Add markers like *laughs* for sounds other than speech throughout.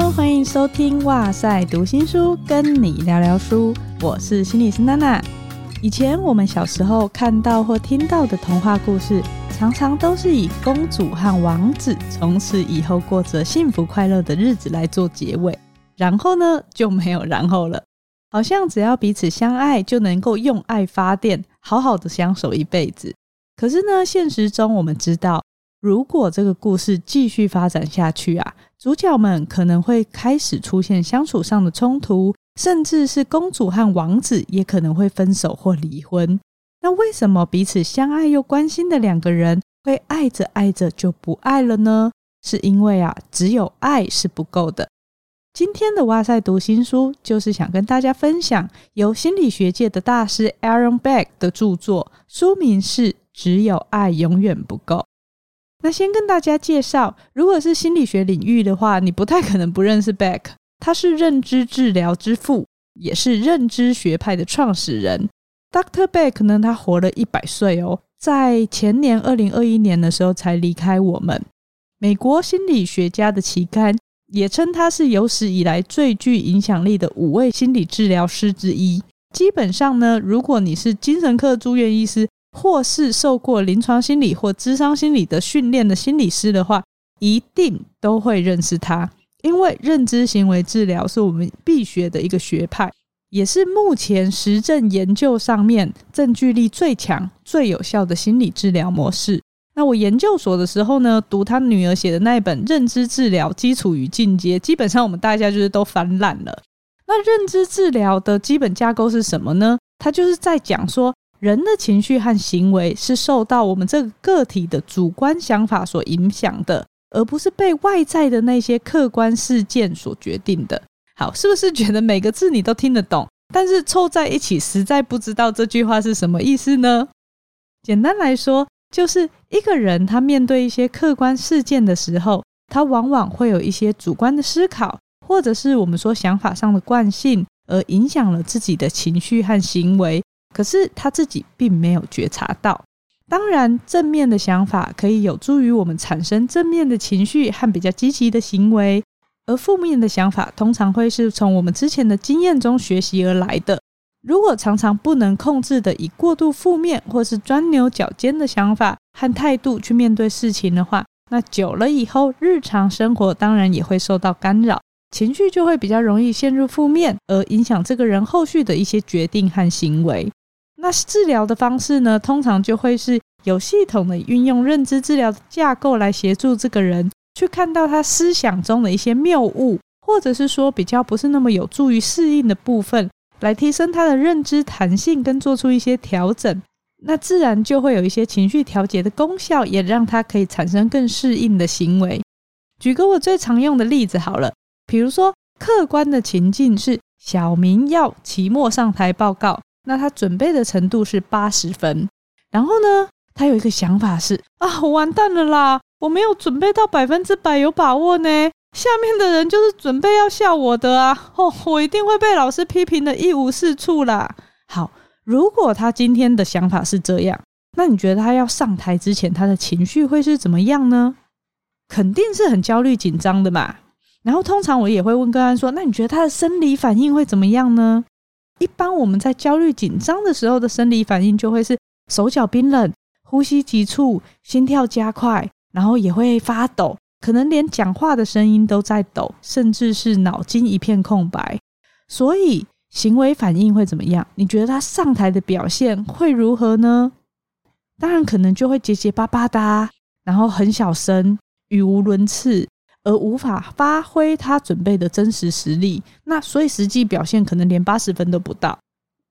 欢迎收听哇塞读新书，跟你聊聊书。我是心理师娜娜。以前我们小时候看到或听到的童话故事，常常都是以公主和王子从此以后过着幸福快乐的日子来做结尾，然后呢，就没有然后了。好像只要彼此相爱，就能够用爱发电，好好的相守一辈子。可是呢，现实中我们知道。如果这个故事继续发展下去啊，主角们可能会开始出现相处上的冲突，甚至是公主和王子也可能会分手或离婚。那为什么彼此相爱又关心的两个人会爱着爱着就不爱了呢？是因为啊，只有爱是不够的。今天的哇塞读新书就是想跟大家分享由心理学界的大师 Aaron Beck 的著作，书名是《只有爱永远不够》。那先跟大家介绍，如果是心理学领域的话，你不太可能不认识 Beck。他是认知治疗之父，也是认知学派的创始人。Dr. Beck 呢，他活了一百岁哦，在前年二零二一年的时候才离开我们。美国心理学家的期刊也称他是有史以来最具影响力的五位心理治疗师之一。基本上呢，如果你是精神科住院医师，或是受过临床心理或咨商心理的训练的心理师的话，一定都会认识他，因为认知行为治疗是我们必学的一个学派，也是目前实证研究上面证据力最强、最有效的心理治疗模式。那我研究所的时候呢，读他女儿写的那一本《认知治疗基础与进阶》，基本上我们大家就是都翻烂了。那认知治疗的基本架构是什么呢？它就是在讲说。人的情绪和行为是受到我们这个个体的主观想法所影响的，而不是被外在的那些客观事件所决定的。好，是不是觉得每个字你都听得懂？但是凑在一起实在不知道这句话是什么意思呢？简单来说，就是一个人他面对一些客观事件的时候，他往往会有一些主观的思考，或者是我们说想法上的惯性，而影响了自己的情绪和行为。可是他自己并没有觉察到。当然，正面的想法可以有助于我们产生正面的情绪和比较积极的行为，而负面的想法通常会是从我们之前的经验中学习而来的。如果常常不能控制的以过度负面或是钻牛角尖的想法和态度去面对事情的话，那久了以后，日常生活当然也会受到干扰。情绪就会比较容易陷入负面，而影响这个人后续的一些决定和行为。那治疗的方式呢，通常就会是有系统的运用认知治疗的架构来协助这个人去看到他思想中的一些谬误，或者是说比较不是那么有助于适应的部分，来提升他的认知弹性跟做出一些调整。那自然就会有一些情绪调节的功效，也让他可以产生更适应的行为。举个我最常用的例子好了。比如说，客观的情境是小明要期末上台报告，那他准备的程度是八十分。然后呢，他有一个想法是啊，我完蛋了啦，我没有准备到百分之百有把握呢。下面的人就是准备要笑我的啊，哦，我一定会被老师批评的一无是处啦。好，如果他今天的想法是这样，那你觉得他要上台之前，他的情绪会是怎么样呢？肯定是很焦虑紧张的嘛。然后通常我也会问个案说：“那你觉得他的生理反应会怎么样呢？”一般我们在焦虑紧张的时候的生理反应就会是手脚冰冷、呼吸急促、心跳加快，然后也会发抖，可能连讲话的声音都在抖，甚至是脑筋一片空白。所以行为反应会怎么样？你觉得他上台的表现会如何呢？当然可能就会结结巴巴的，然后很小声，语无伦次，而无法发挥他准备的真实实力。那所以实际表现可能连八十分都不到。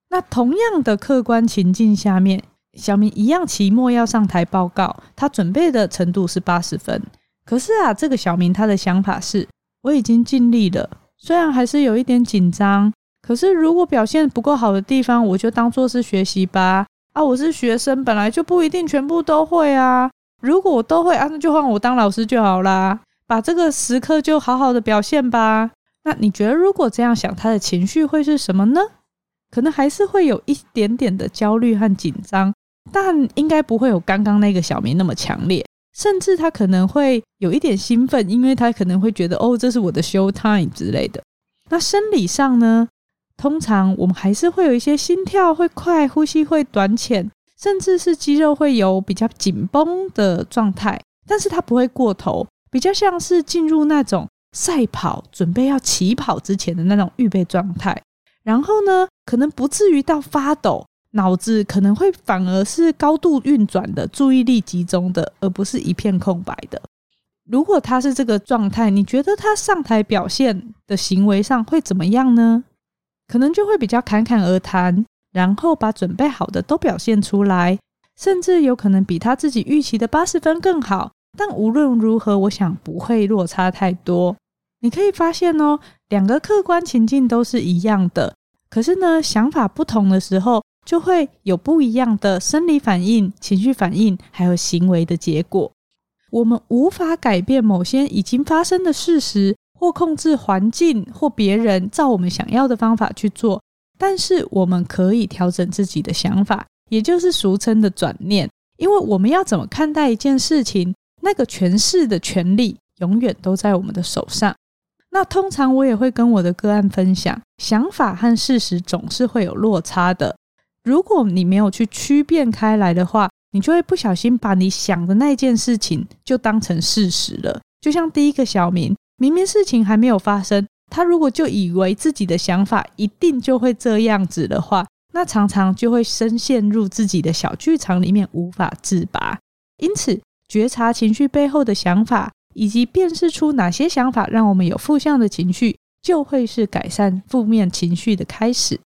那同样的客观情境下面，小明一样期末要上台报告，他准备的程度是八十分。可是啊，这个小明他的想法是：我已经尽力了，虽然还是有一点紧张，可是如果表现不够好的地方，我就当做是学习吧。啊，我是学生，本来就不一定全部都会啊。如果我都会啊，那就换我当老师就好啦。把这个时刻就好好的表现吧。那你觉得，如果这样想，他的情绪会是什么呢？可能还是会有一点点的焦虑和紧张，但应该不会有刚刚那个小明那么强烈。甚至他可能会有一点兴奋，因为他可能会觉得哦，这是我的 show time 之类的。那生理上呢？通常我们还是会有一些心跳会快，呼吸会短浅，甚至是肌肉会有比较紧绷的状态，但是它不会过头，比较像是进入那种赛跑准备要起跑之前的那种预备状态。然后呢，可能不至于到发抖，脑子可能会反而是高度运转的，注意力集中的，而不是一片空白的。如果他是这个状态，你觉得他上台表现的行为上会怎么样呢？可能就会比较侃侃而谈，然后把准备好的都表现出来，甚至有可能比他自己预期的八十分更好。但无论如何，我想不会落差太多。你可以发现哦，两个客观情境都是一样的，可是呢，想法不同的时候，就会有不一样的生理反应、情绪反应，还有行为的结果。我们无法改变某些已经发生的事实。或控制环境，或别人照我们想要的方法去做，但是我们可以调整自己的想法，也就是俗称的转念。因为我们要怎么看待一件事情，那个诠释的权利永远都在我们的手上。那通常我也会跟我的个案分享，想法和事实总是会有落差的。如果你没有去区辨开来的话，你就会不小心把你想的那件事情就当成事实了。就像第一个小明。明明事情还没有发生，他如果就以为自己的想法一定就会这样子的话，那常常就会深陷入自己的小剧场里面，无法自拔。因此，觉察情绪背后的想法，以及辨识出哪些想法让我们有负向的情绪，就会是改善负面情绪的开始。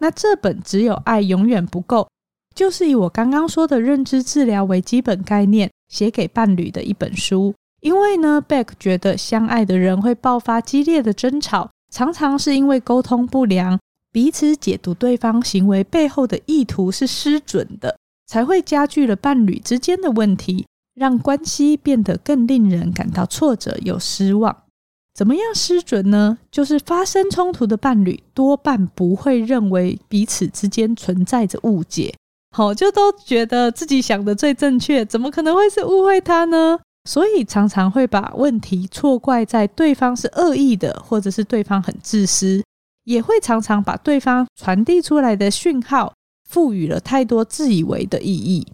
那这本只有爱永远不够，就是以我刚刚说的认知治疗为基本概念，写给伴侣的一本书。因为呢，Beck 觉得相爱的人会爆发激烈的争吵，常常是因为沟通不良，彼此解读对方行为背后的意图是失准的，才会加剧了伴侣之间的问题，让关系变得更令人感到挫折又失望。怎么样失准呢？就是发生冲突的伴侣多半不会认为彼此之间存在着误解，好，就都觉得自己想的最正确，怎么可能会是误会他呢？所以常常会把问题错怪在对方是恶意的，或者是对方很自私，也会常常把对方传递出来的讯号赋予了太多自以为的意义。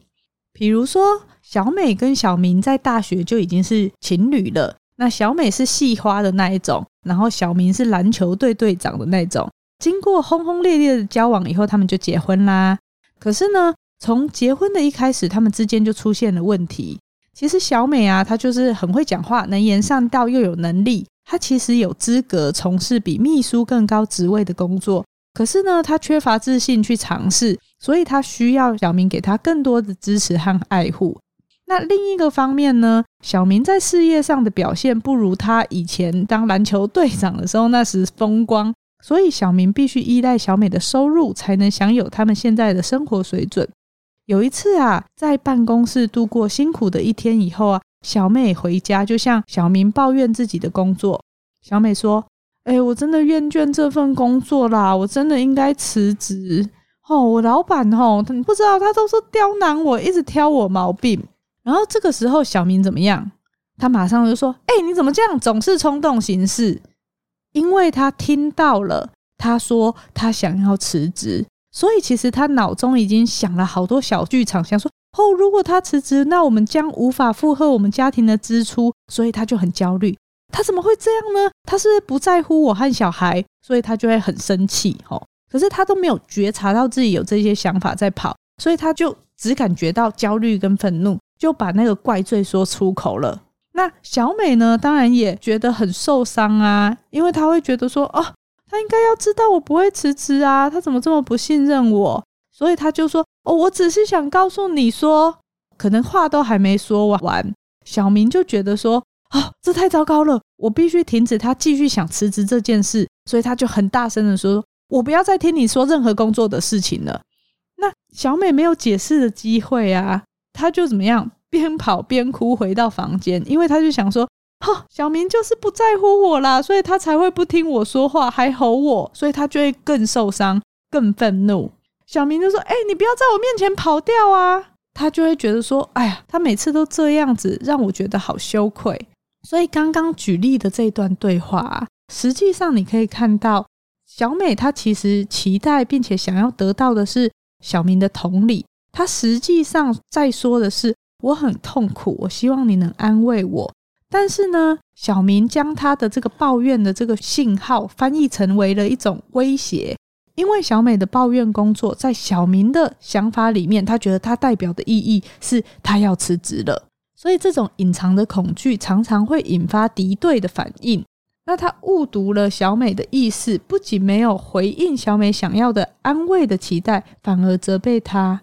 比如说，小美跟小明在大学就已经是情侣了，那小美是系花的那一种，然后小明是篮球队队长的那种。经过轰轰烈烈的交往以后，他们就结婚啦。可是呢，从结婚的一开始，他们之间就出现了问题。其实小美啊，她就是很会讲话，能言善道，又有能力。她其实有资格从事比秘书更高职位的工作，可是呢，她缺乏自信去尝试，所以她需要小明给她更多的支持和爱护。那另一个方面呢，小明在事业上的表现不如他以前当篮球队长的时候那时风光，所以小明必须依赖小美的收入，才能享有他们现在的生活水准。有一次啊，在办公室度过辛苦的一天以后啊，小美回家就向小明抱怨自己的工作。小美说：“哎、我真的厌倦这份工作啦，我真的应该辞职。哦，我老板哦，你不知道他都是刁难我，一直挑我毛病。然后这个时候，小明怎么样？他马上就说：‘哎、你怎么这样，总是冲动行事？’因为他听到了，他说他想要辞职。”所以其实他脑中已经想了好多小剧场，想说哦，如果他辞职，那我们将无法负荷我们家庭的支出，所以他就很焦虑。他怎么会这样呢？他是不是不在乎我和小孩，所以他就会很生气。哦，可是他都没有觉察到自己有这些想法在跑，所以他就只感觉到焦虑跟愤怒，就把那个怪罪说出口了。那小美呢，当然也觉得很受伤啊，因为她会觉得说，哦，她应该要知道我不会辞职啊，她怎么这么不信任我？所以她就说，哦，我只是想告诉你说，可能话都还没说完，小明就觉得说。啊、哦，这太糟糕了！我必须停止他继续想辞职这件事，所以他就很大声的说：“我不要再听你说任何工作的事情了。”那小美没有解释的机会啊，他就怎么样，边跑边哭回到房间，因为他就想说：“哈、小明就是不在乎我啦，所以他才会不听我说话，还吼我，所以他就会更受伤、更愤怒。”小明就说：“哎、你不要在我面前跑掉啊！”他就会觉得说：“哎呀，他每次都这样子，让我觉得好羞愧。”所以刚刚举例的这一段对话，实际上你可以看到，小美她其实期待并且想要得到的是小明的同理。他实际上在说的是：我很痛苦，我希望你能安慰我。但是呢，小明将他的这个抱怨的这个信号翻译成为了一种威胁，因为小美的抱怨工作，在小明的想法里面，他觉得他代表的意义是他要辞职了。所以，这种隐藏的恐惧常常会引发敌对的反应。那他误读了小美的意思，不仅没有回应小美想要的安慰的期待，反而责备她。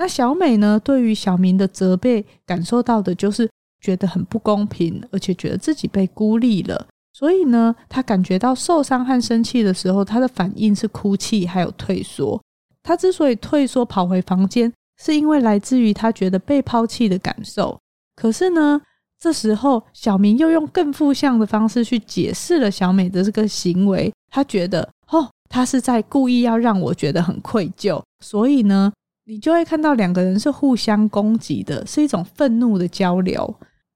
那小美呢？对于小明的责备，感受到的就是觉得很不公平，而且觉得自己被孤立了。所以呢，她感觉到受伤和生气的时候，她的反应是哭泣，还有退缩。她之所以退缩跑回房间，是因为来自于她觉得被抛弃的感受。可是呢，这时候小明又用更负向的方式去解释了小美的这个行为。他觉得，哦，他是在故意要让我觉得很愧疚。所以呢，你就会看到两个人是互相攻击的，是一种愤怒的交流。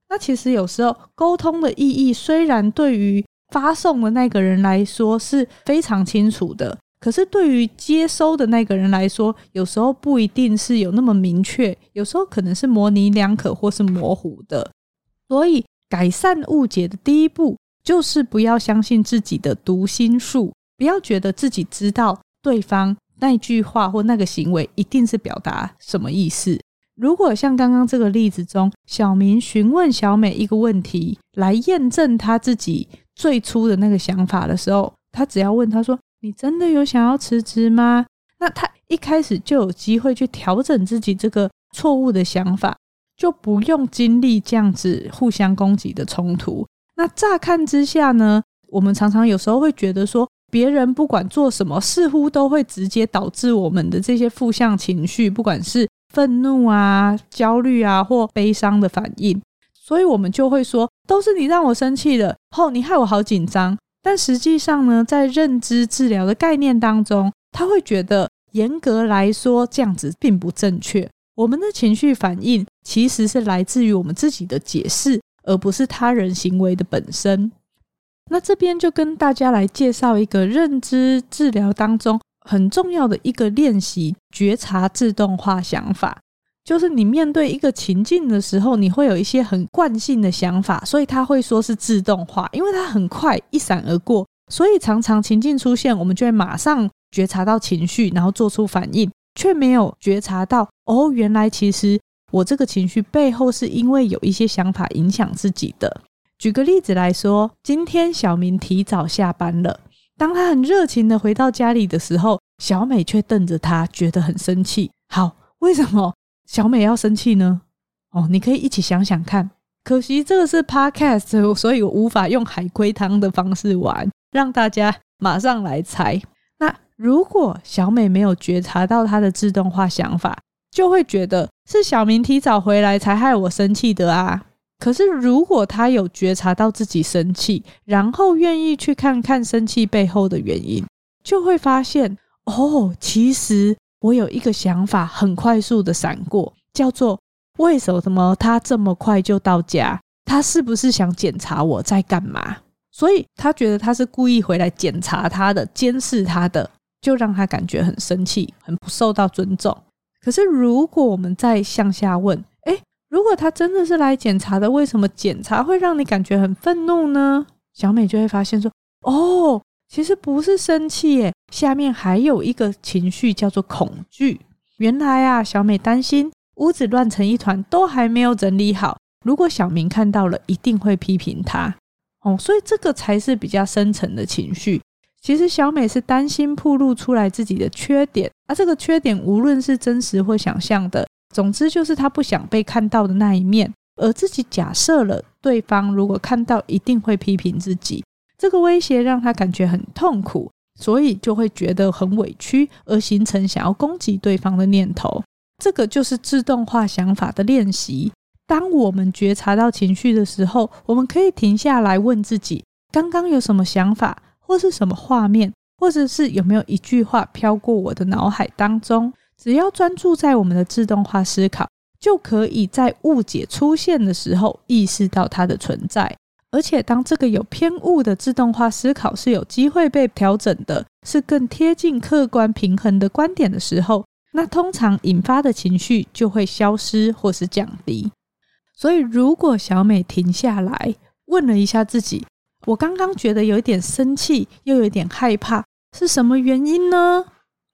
那其实有时候沟通的意义，虽然对于发送的那个人来说是非常清楚的。可是，对于接收的那个人来说，有时候不一定是有那么明确，有时候可能是模棱两可或是模糊的。所以，改善误解的第一步就是不要相信自己的读心术，不要觉得自己知道对方那一句话或那个行为一定是表达什么意思。如果像刚刚这个例子中，小明询问小美一个问题来验证他自己最初的那个想法的时候，他只要问他说，你真的有想要辞职吗？那他一开始就有机会去调整自己这个错误的想法，就不用经历这样子互相攻击的冲突。那乍看之下呢，我们常常有时候会觉得说，别人不管做什么，似乎都会直接导致我们的这些负向情绪，不管是愤怒啊、焦虑啊或悲伤的反应。所以我们就会说，都是你让我生气的，后你害我好紧张。但实际上呢，在认知治疗的概念当中，他会觉得严格来说这样子并不正确。我们的情绪反应其实是来自于我们自己的解释，而不是他人行为的本身。那这边就跟大家来介绍一个认知治疗当中很重要的一个练习——觉察自动化想法。就是你面对一个情境的时候，你会有一些很惯性的想法，所以他会说是自动化，因为它很快一闪而过，所以常常情境出现，我们就会马上觉察到情绪，然后做出反应，却没有觉察到哦，原来其实我这个情绪背后是因为有一些想法影响自己的。举个例子来说，今天小明提早下班了，当他很热情的回到家里的时候，小美却瞪着他，觉得很生气。好，为什么？小美要生气呢？哦，你可以一起想想看。可惜这个是 podcast，*laughs* 所以我无法用海龟汤的方式玩，让大家马上来猜。那如果小美没有觉察到她的自动化想法，就会觉得是小明提早回来才害我生气的啊。可是如果他有觉察到自己生气，然后愿意去看看生气背后的原因，就会发现哦，其实。我有一个想法，很快速的闪过，叫做为什么他这么快就到家？他是不是想检查我在干嘛？所以他觉得他是故意回来检查他的、监视他的，就让他感觉很生气，很不受到尊重。可是如果我们再向下问，如果他真的是来检查的，为什么检查会让你感觉很愤怒呢？小美就会发现说，哦，其实不是生气耶，下面还有一个情绪叫做恐惧。原来啊，小美担心屋子乱成一团，都还没有整理好。如果小明看到了，一定会批评他。哦，所以这个才是比较深层的情绪。其实小美是担心暴露出来自己的缺点，而这个缺点无论是真实或想象的，总之就是他不想被看到的那一面。而自己假设了对方如果看到，一定会批评自己。这个威胁让他感觉很痛苦，所以就会觉得很委屈，而形成想要攻击对方的念头。这个就是自动化想法的练习。当我们觉察到情绪的时候，我们可以停下来问自己：刚刚有什么想法，或是什么画面，或者是有没有一句话飘过我的脑海当中？只要专注在我们的自动化思考，就可以在误解出现的时候意识到它的存在。而且，当这个有偏误的自动化思考是有机会被调整的，是更贴近客观平衡的观点的时候，那通常引发的情绪就会消失或是降低。所以，如果小美停下来问了一下自己：“我刚刚觉得有一点生气，又有一点害怕，是什么原因呢？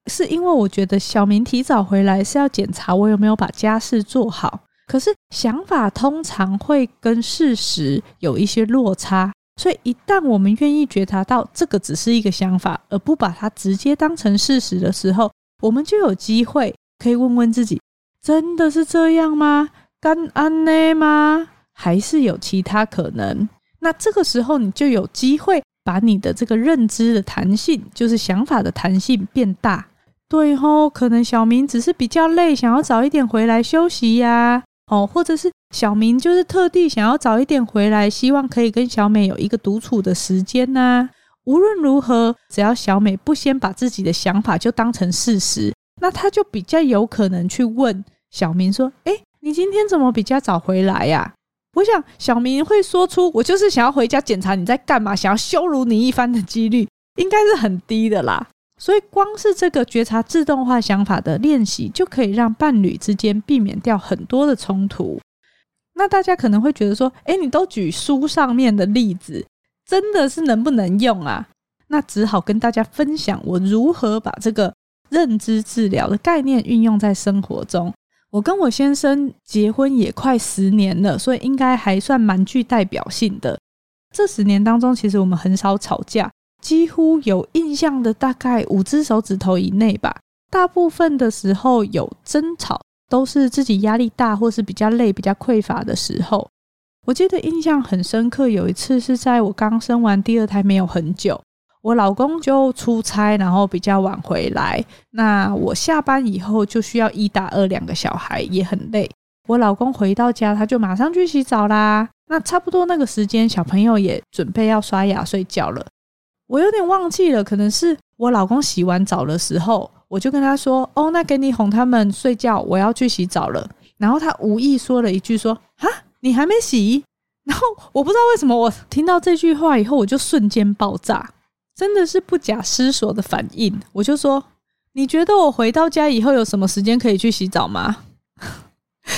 是因为我觉得小明提早回来是要检查我有没有把家事做好。可是想法通常会跟事实有一些落差，所以一旦我们愿意觉察到这个只是一个想法，而不把它直接当成事实的时候，我们就有机会可以问问自己：真的是这样吗？”干安呢吗？还是有其他可能？那这个时候你就有机会把你的这个认知的弹性，就是想法的弹性变大。对吼，可能小明只是比较累，想要早一点回来休息呀。哦，或者是小明就是特地想要早一点回来，希望可以跟小美有一个独处的时间呐。无论如何，只要小美不先把自己的想法就当成事实，那他就比较有可能去问小明说：“诶。”你今天怎么比较早回来呀？我想小明会说出“我就是想要回家检查你在干嘛”，想要羞辱你一番的几率应该是很低的啦。所以光是这个觉察自动化想法的练习，就可以让伴侣之间避免掉很多的冲突。那大家可能会觉得说：“诶，你都举书上面的例子，真的是能不能用啊？”那只好跟大家分享我如何把这个认知治疗的概念运用在生活中。我跟我先生结婚也快十年了，所以应该还算蛮具代表性的。这十年当中，其实我们很少吵架，几乎有印象的大概五只手指头以内吧。大部分的时候有争吵，都是自己压力大或是比较累、比较匮乏的时候。我记得印象很深刻，有一次是在我刚生完第二胎没有很久。我老公就出差，然后比较晚回来。那我下班以后就需要一打二两个小孩，也很累。我老公回到家，他就马上去洗澡啦。那差不多那个时间，小朋友也准备要刷牙睡觉了。我有点忘记了，可能是我老公洗完澡的时候，我就跟他说：“哦，那给你哄他们睡觉，我要去洗澡了。”然后他无意说了一句说：“啊，你还没洗？”然后我不知道为什么，我听到这句话以后，我就瞬间爆炸。真的是不假思索的反应，我就说：“你觉得我回到家以后有什么时间可以去洗澡吗？”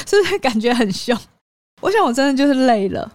是 *laughs* 不是感觉很凶？*laughs* 我想我真的就是累了，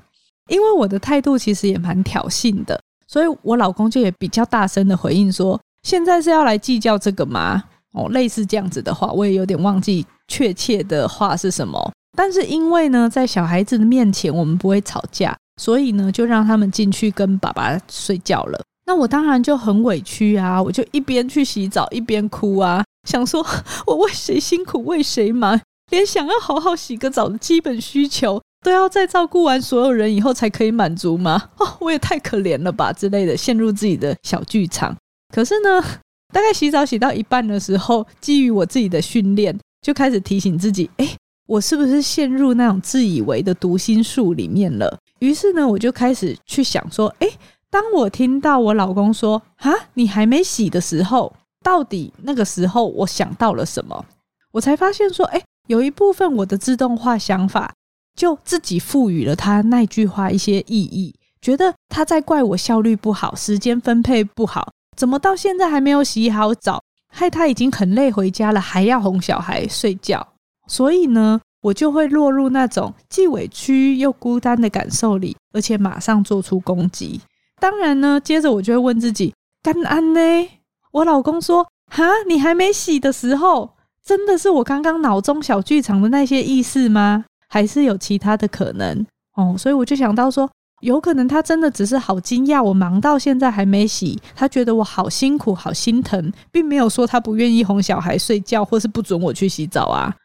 因为我的态度其实也蛮挑衅的，所以我老公就也比较大声的回应说：“现在是要来计较这个吗？”哦，类似这样子的话，我也有点忘记确切的话是什么。但是因为呢，在小孩子的面前我们不会吵架，所以呢，就让他们进去跟爸爸睡觉了。那我当然就很委屈啊，我就一边去洗澡一边哭啊，想说 *laughs* 我为谁辛苦为谁忙，连想要好好洗个澡的基本需求都要在照顾完所有人以后才可以满足吗？*laughs* 哦，我也太可怜了吧之类的，陷入自己的小剧场。可是呢，*laughs* 大概洗澡洗到一半的时候，基于我自己的训练，就开始提醒自己，诶，我是不是陷入那种自以为的读心术里面了？于是呢，我就开始去想说，诶。当我听到我老公说“哈，你还没洗”的时候，到底那个时候我想到了什么？我才发现说，哎，有一部分我的自动化想法就自己赋予了他那句话一些意义，觉得他在怪我效率不好，时间分配不好，怎么到现在还没有洗好澡？害他已经很累回家了，还要哄小孩睡觉。所以呢，我就会落入那种既委屈又孤单的感受里，而且马上做出攻击。当然呢，接着我就会问自己：干安呢？我老公说：哈，你还没洗的时候，真的是我刚刚脑中小剧场的那些意思吗？还是有其他的可能？哦，所以我就想到说，有可能他真的只是好惊讶，我忙到现在还没洗，他觉得我好辛苦、好心疼，并没有说他不愿意哄小孩睡觉，或是不准我去洗澡啊。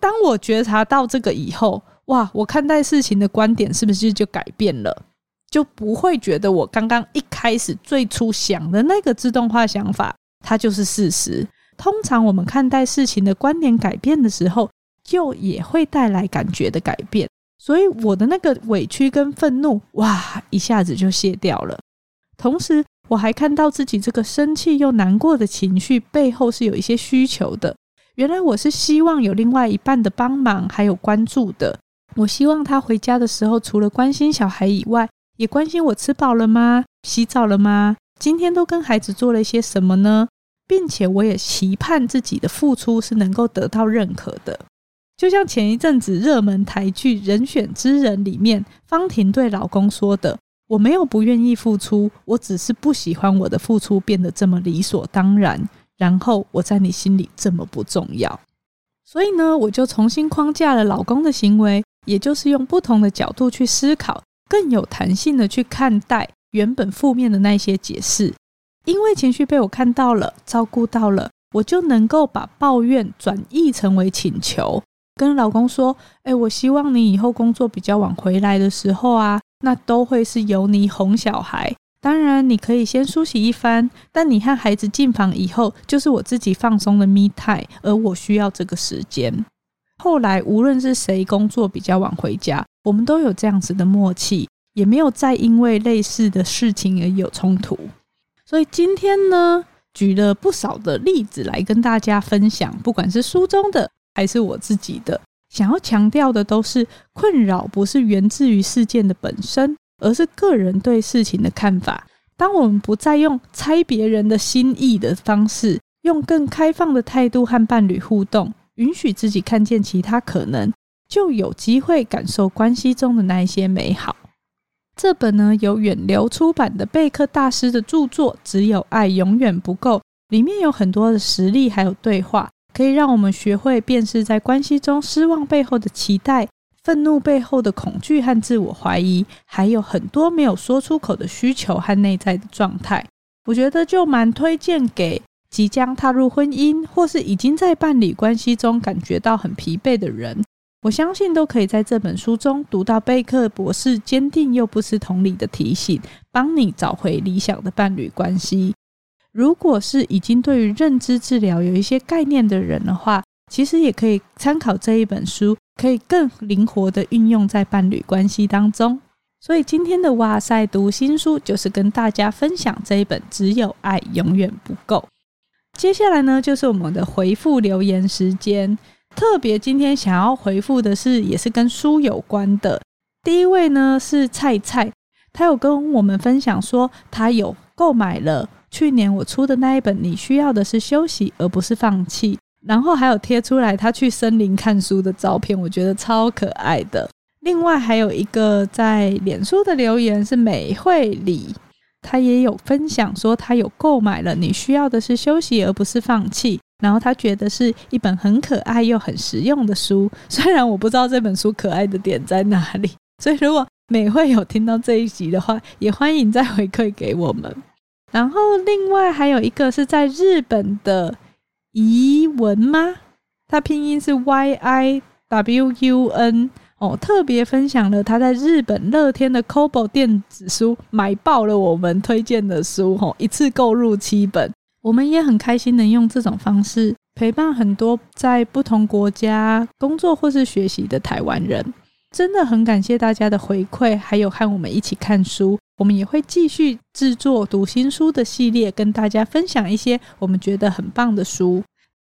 当我觉察到这个以后，哇，我看待事情的观点是不是就改变了？就不会觉得我刚刚一开始最初想的那个自动化想法，它就是事实。通常我们看待事情的观点改变的时候，就也会带来感觉的改变。所以我的那个委屈跟愤怒，哇，一下子就卸掉了。同时，我还看到自己这个生气又难过的情绪背后是有一些需求的。原来我是希望有另外一半的帮忙，还有关注的。我希望他回家的时候，除了关心小孩以外，也关心我吃饱了吗？洗澡了吗？今天都跟孩子做了一些什么呢？并且我也期盼自己的付出是能够得到认可的。就像前一阵子热门台剧《人选之人》里面，方婷对老公说的：“我没有不愿意付出，我只是不喜欢我的付出变得这么理所当然，然后我在你心里这么不重要。”所以呢，我就重新框架了老公的行为，也就是用不同的角度去思考。更有弹性的去看待原本负面的那些解释，因为情绪被我看到了、照顾到了，我就能够把抱怨转译成为请求，跟老公说：“哎，我希望你以后工作比较晚回来的时候啊，那都会是由你哄小孩。当然，你可以先梳洗一番，但你和孩子进房以后，就是我自己放松的 me time，而我需要这个时间。”后来，无论是谁工作比较晚回家，我们都有这样子的默契，也没有再因为类似的事情而有冲突。所以今天呢，举了不少的例子来跟大家分享，不管是书中的还是我自己的，想要强调的都是困扰不是源自于事件的本身，而是个人对事情的看法。当我们不再用猜别人的心意的方式，用更开放的态度和伴侣互动，允许自己看见其他可能。就有机会感受关系中的那一些美好。这本呢，由远流出版的贝克大师的著作《只有爱永远不够》，里面有很多的实例还有对话，可以让我们学会辨识在关系中失望背后的期待、愤怒背后的恐惧和自我怀疑，还有很多没有说出口的需求和内在的状态。我觉得就蛮推荐给即将踏入婚姻或是已经在伴侣关系中感觉到很疲惫的人。我相信都可以在这本书中读到贝克博士坚定又不失同理的提醒，帮你找回理想的伴侣关系。如果是已经对于认知治疗有一些概念的人的话，其实也可以参考这一本书，可以更灵活的运用在伴侣关系当中。所以今天的哇塞读心书就是跟大家分享这一本《只有爱永远不够》。接下来呢，就是我们的回复留言时间。特别今天想要回复的是，也是跟书有关的。第一位呢是菜菜，他有跟我们分享说，他有购买了去年我出的那一本《你需要的是休息而不是放弃》，然后还有贴出来他去森林看书的照片，我觉得超可爱的。另外还有一个在脸书的留言是美惠里，他也有分享说，他有购买了《你需要的是休息而不是放弃》。然后他觉得是一本很可爱又很实用的书，虽然我不知道这本书可爱的点在哪里，所以如果美惠有听到这一集的话，也欢迎再回馈给我们。然后另外还有一个是在日本的怡文吗？他拼音是 Y I W U N 哦，特别分享了他在日本乐天的 Kobo 电子书买爆了我们推荐的书哦，一次购入七本。我们也很开心能用这种方式陪伴很多在不同国家工作或是学习的台湾人，真的很感谢大家的回馈，还有和我们一起看书。我们也会继续制作读心书的系列，跟大家分享一些我们觉得很棒的书。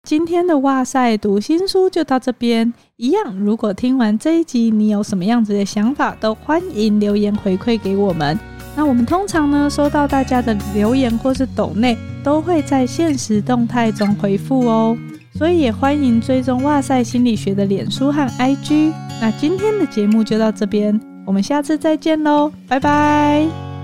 今天的哇塞读心书就到这边，一样，如果听完这一集你有什么样子的想法，都欢迎留言回馈给我们。那我们通常呢，收到大家的留言或是抖内，都会在限时动态中回复哦。所以也欢迎追踪哇塞心理学的脸书和 IG。那今天的节目就到这边，我们下次再见喽，拜拜。